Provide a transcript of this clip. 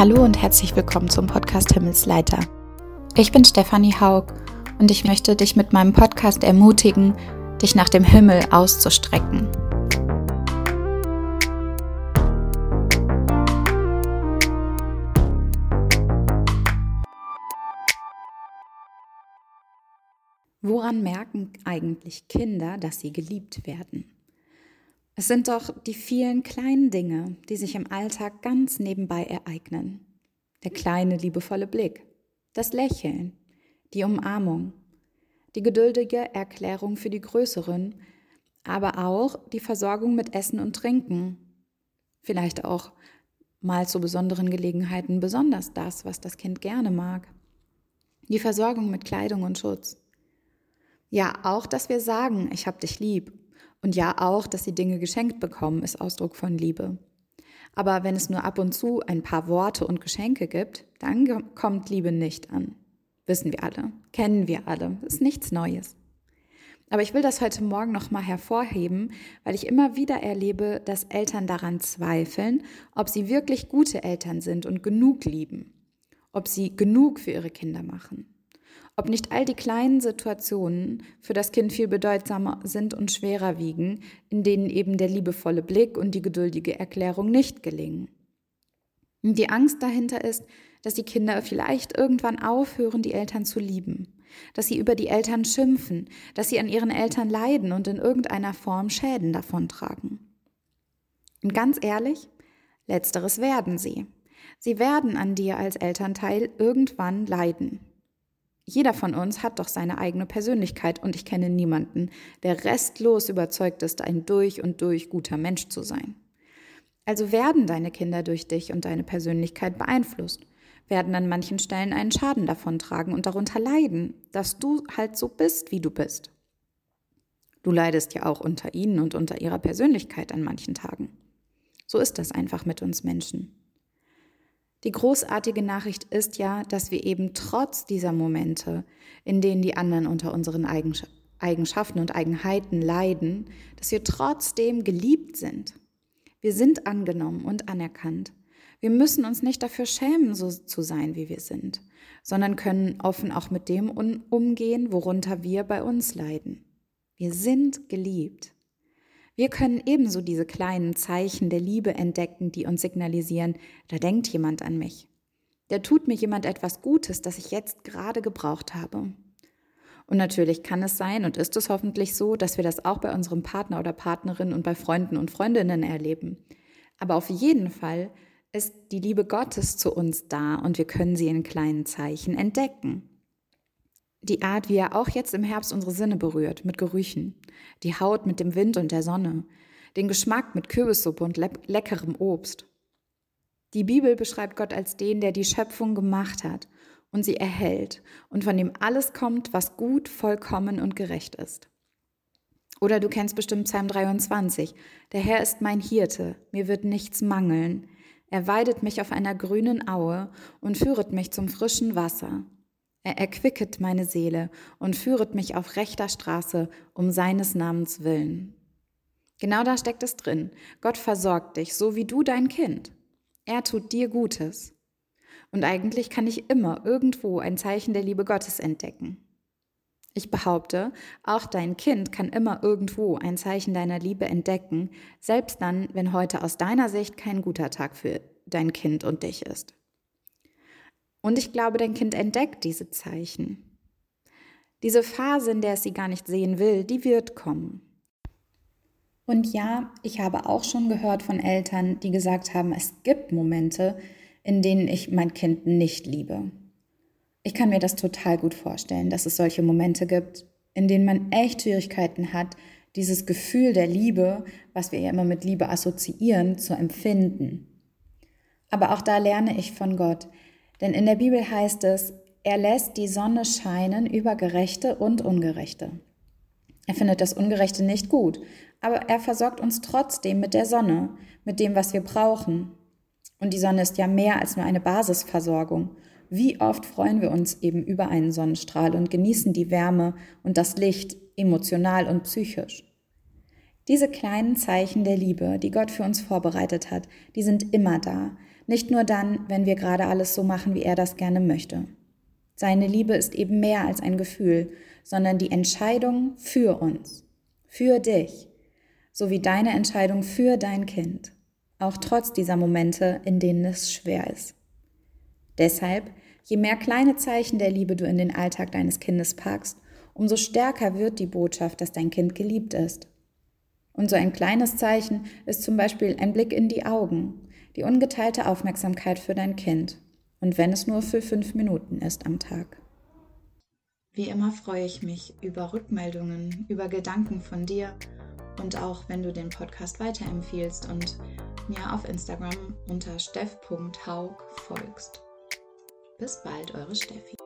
Hallo und herzlich willkommen zum Podcast Himmelsleiter. Ich bin Stefanie Haug und ich möchte dich mit meinem Podcast ermutigen, dich nach dem Himmel auszustrecken. Woran merken eigentlich Kinder, dass sie geliebt werden? Es sind doch die vielen kleinen Dinge, die sich im Alltag ganz nebenbei ereignen. Der kleine, liebevolle Blick, das Lächeln, die Umarmung, die geduldige Erklärung für die Größeren, aber auch die Versorgung mit Essen und Trinken. Vielleicht auch mal zu besonderen Gelegenheiten besonders das, was das Kind gerne mag. Die Versorgung mit Kleidung und Schutz. Ja, auch, dass wir sagen, ich hab dich lieb. Und ja, auch, dass sie Dinge geschenkt bekommen, ist Ausdruck von Liebe. Aber wenn es nur ab und zu ein paar Worte und Geschenke gibt, dann kommt Liebe nicht an. Wissen wir alle, kennen wir alle, ist nichts Neues. Aber ich will das heute Morgen nochmal hervorheben, weil ich immer wieder erlebe, dass Eltern daran zweifeln, ob sie wirklich gute Eltern sind und genug lieben, ob sie genug für ihre Kinder machen ob nicht all die kleinen Situationen für das Kind viel bedeutsamer sind und schwerer wiegen, in denen eben der liebevolle Blick und die geduldige Erklärung nicht gelingen. Die Angst dahinter ist, dass die Kinder vielleicht irgendwann aufhören, die Eltern zu lieben, dass sie über die Eltern schimpfen, dass sie an ihren Eltern leiden und in irgendeiner Form Schäden davontragen. Und ganz ehrlich, letzteres werden sie. Sie werden an dir als Elternteil irgendwann leiden. Jeder von uns hat doch seine eigene Persönlichkeit und ich kenne niemanden, der restlos überzeugt ist, ein durch und durch guter Mensch zu sein. Also werden deine Kinder durch dich und deine Persönlichkeit beeinflusst, werden an manchen Stellen einen Schaden davontragen und darunter leiden, dass du halt so bist, wie du bist. Du leidest ja auch unter ihnen und unter ihrer Persönlichkeit an manchen Tagen. So ist das einfach mit uns Menschen. Die großartige Nachricht ist ja, dass wir eben trotz dieser Momente, in denen die anderen unter unseren Eigenschaften und Eigenheiten leiden, dass wir trotzdem geliebt sind. Wir sind angenommen und anerkannt. Wir müssen uns nicht dafür schämen, so zu sein, wie wir sind, sondern können offen auch mit dem umgehen, worunter wir bei uns leiden. Wir sind geliebt. Wir können ebenso diese kleinen Zeichen der Liebe entdecken, die uns signalisieren, da denkt jemand an mich. Da tut mir jemand etwas Gutes, das ich jetzt gerade gebraucht habe. Und natürlich kann es sein und ist es hoffentlich so, dass wir das auch bei unserem Partner oder Partnerin und bei Freunden und Freundinnen erleben. Aber auf jeden Fall ist die Liebe Gottes zu uns da und wir können sie in kleinen Zeichen entdecken. Die Art, wie er auch jetzt im Herbst unsere Sinne berührt, mit Gerüchen, die Haut mit dem Wind und der Sonne, den Geschmack mit Kürbissuppe und le leckerem Obst. Die Bibel beschreibt Gott als den, der die Schöpfung gemacht hat und sie erhält und von dem alles kommt, was gut, vollkommen und gerecht ist. Oder du kennst bestimmt Psalm 23. Der Herr ist mein Hirte, mir wird nichts mangeln. Er weidet mich auf einer grünen Aue und führet mich zum frischen Wasser. Er erquicket meine Seele und führet mich auf rechter Straße um seines Namens willen. Genau da steckt es drin. Gott versorgt dich, so wie du dein Kind. Er tut dir Gutes. Und eigentlich kann ich immer irgendwo ein Zeichen der Liebe Gottes entdecken. Ich behaupte, auch dein Kind kann immer irgendwo ein Zeichen deiner Liebe entdecken, selbst dann, wenn heute aus deiner Sicht kein guter Tag für dein Kind und dich ist. Und ich glaube, dein Kind entdeckt diese Zeichen. Diese Phase, in der es sie gar nicht sehen will, die wird kommen. Und ja, ich habe auch schon gehört von Eltern, die gesagt haben, es gibt Momente, in denen ich mein Kind nicht liebe. Ich kann mir das total gut vorstellen, dass es solche Momente gibt, in denen man echt Schwierigkeiten hat, dieses Gefühl der Liebe, was wir ja immer mit Liebe assoziieren, zu empfinden. Aber auch da lerne ich von Gott, denn in der Bibel heißt es, er lässt die Sonne scheinen über Gerechte und Ungerechte. Er findet das Ungerechte nicht gut, aber er versorgt uns trotzdem mit der Sonne, mit dem, was wir brauchen. Und die Sonne ist ja mehr als nur eine Basisversorgung. Wie oft freuen wir uns eben über einen Sonnenstrahl und genießen die Wärme und das Licht emotional und psychisch. Diese kleinen Zeichen der Liebe, die Gott für uns vorbereitet hat, die sind immer da, Nicht nur dann, wenn wir gerade alles so machen, wie er das gerne möchte. Seine Liebe ist eben mehr als ein Gefühl, sondern die Entscheidung für uns, für dich, sowie deine Entscheidung für dein Kind, auch trotz dieser Momente, in denen es schwer ist. Deshalb, je mehr kleine Zeichen der Liebe du in den Alltag deines Kindes packst, umso stärker wird die Botschaft, dass dein Kind geliebt ist. Und so ein kleines Zeichen ist zum Beispiel ein Blick in die Augen, die ungeteilte Aufmerksamkeit für dein Kind. Und wenn es nur für fünf Minuten ist am Tag. Wie immer freue ich mich über Rückmeldungen, über Gedanken von dir und auch wenn du den Podcast weiterempfiehlst und mir auf Instagram unter steff.haug folgst. Bis bald, eure Steffi.